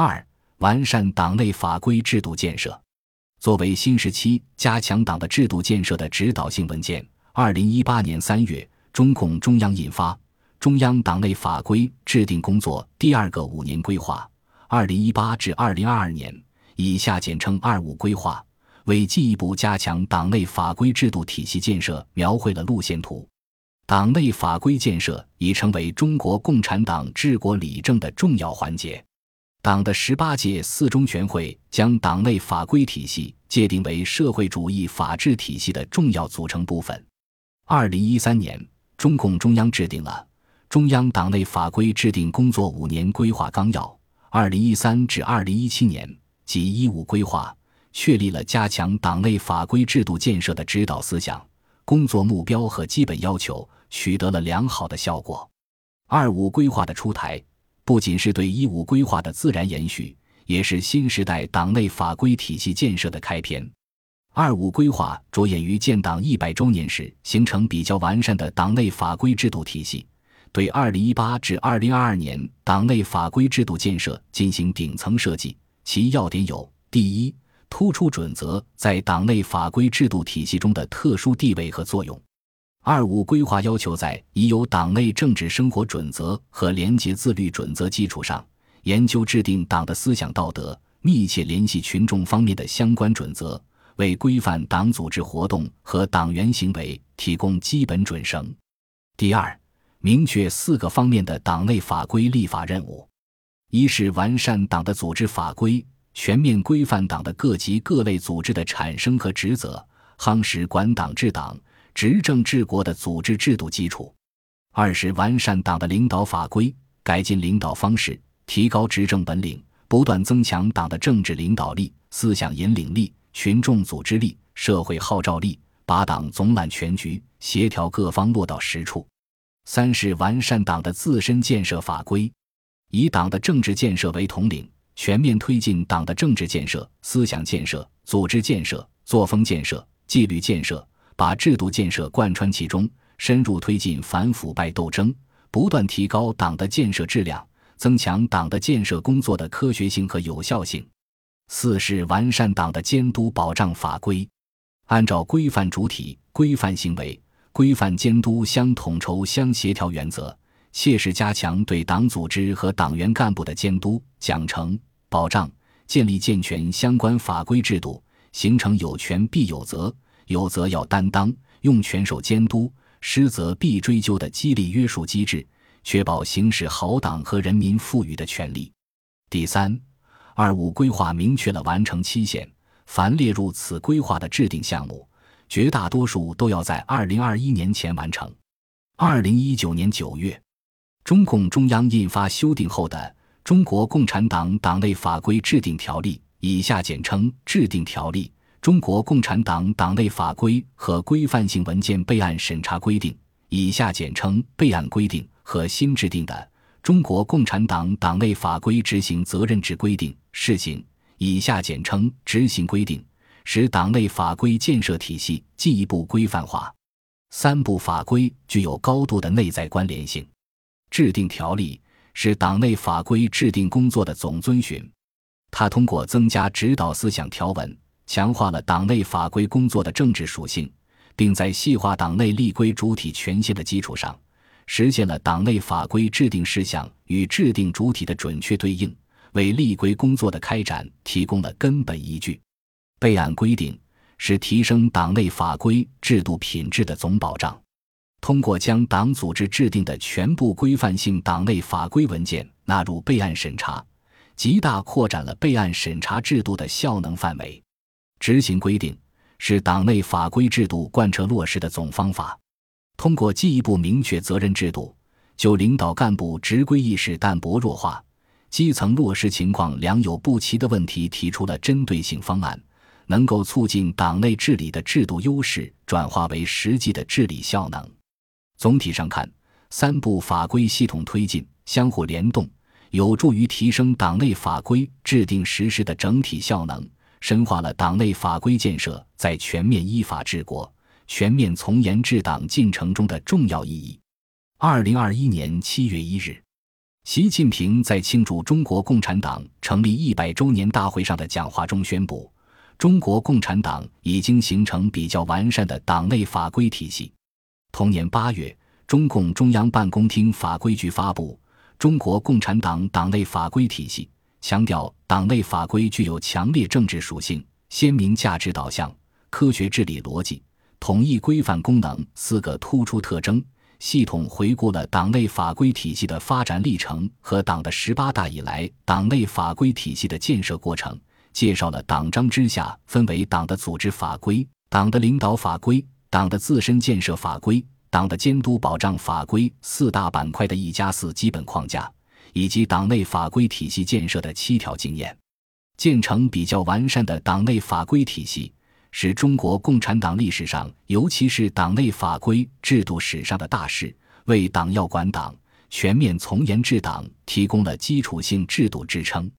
二、完善党内法规制度建设。作为新时期加强党的制度建设的指导性文件，二零一八年三月，中共中央印发《中央党内法规制定工作第二个五年规划（二零一八至二零二二年）》，以下简称“二五规划”，为进一步加强党内法规制度体系建设描绘了路线图。党内法规建设已成为中国共产党治国理政的重要环节。党的十八届四中全会将党内法规体系界定为社会主义法治体系的重要组成部分。二零一三年，中共中央制定了《中央党内法规制定工作五年规划纲要》（二零一三至二零一七年）及“一五”规划，确立了加强党内法规制度建设的指导思想、工作目标和基本要求，取得了良好的效果。“二五”规划的出台。不仅是对一五规划的自然延续，也是新时代党内法规体系建设的开篇。二五规划着眼于建党一百周年时形成比较完善的党内法规制度体系，对二零一八至二零二二年党内法规制度建设进行顶层设计。其要点有：第一，突出准则在党内法规制度体系中的特殊地位和作用。二五规划要求在已有党内政治生活准则和廉洁自律准则基础上，研究制定党的思想道德、密切联系群众方面的相关准则，为规范党组织活动和党员行为提供基本准绳。第二，明确四个方面的党内法规立法任务：一是完善党的组织法规，全面规范党的各级各类组织的产生和职责，夯实管党治党。执政治国的组织制度基础；二是完善党的领导法规，改进领导方式，提高执政本领，不断增强党的政治领导力、思想引领力、群众组织力、社会号召力，把党总揽全局、协调各方落到实处；三是完善党的自身建设法规，以党的政治建设为统领，全面推进党的政治建设、思想建设、组织建设、作风建设、纪律建设。把制度建设贯穿其中，深入推进反腐败斗争，不断提高党的建设质量，增强党的建设工作的科学性和有效性。四是完善党的监督保障法规，按照规范主体、规范行为、规范监督相统筹相协调原则，切实加强对党组织和党员干部的监督、奖惩、保障，建立健全相关法规制度，形成有权必有责。有责要担当，用权受监督，失责必追究的激励约束机制，确保行使好党和人民赋予的权利。第三，二五规划明确了完成期限，凡列入此规划的制定项目，绝大多数都要在二零二一年前完成。二零一九年九月，中共中央印发修订后的《中国共产党党内法规制定条例》（以下简称《制定条例》）。中国共产党党内法规和规范性文件备案审查规定（以下简称备案规定）和新制定的《中国共产党党内法规执行责任制规定（试行）》（以下简称执行规定），使党内法规建设体系进一步规范化。三部法规具有高度的内在关联性。制定条例是党内法规制定工作的总遵循，它通过增加指导思想条文。强化了党内法规工作的政治属性，并在细化党内立规主体权限的基础上，实现了党内法规制定事项与制定主体的准确对应，为立规工作的开展提供了根本依据。备案规定是提升党内法规制度品质的总保障。通过将党组织制定的全部规范性党内法规文件纳入备案审查，极大扩展了备案审查制度的效能范围。执行规定是党内法规制度贯彻落实的总方法。通过进一步明确责任制度，就领导干部执规意识淡薄弱化、基层落实情况良莠不齐的问题，提出了针对性方案，能够促进党内治理的制度优势转化为实际的治理效能。总体上看，三部法规系统推进、相互联动，有助于提升党内法规制定实施的整体效能。深化了党内法规建设在全面依法治国、全面从严治党进程中的重要意义。二零二一年七月一日，习近平在庆祝中国共产党成立一百周年大会上的讲话中宣布，中国共产党已经形成比较完善的党内法规体系。同年八月，中共中央办公厅法规局发布《中国共产党党内法规体系》，强调党内法规具有强烈政治属性、鲜明价值导向、科学治理逻辑、统一规范功能四个突出特征。系统回顾了党内法规体系的发展历程和党的十八大以来党内法规体系的建设过程，介绍了党章之下分为党的组织法规、党的领导法规、党的自身建设法规、党的监督保障法规四大板块的一加四基本框架，以及党内法规体系建设的七条经验，建成比较完善的党内法规体系。是中国共产党历史上，尤其是党内法规制度史上的大事，为党要管党、全面从严治党提供了基础性制度支撑。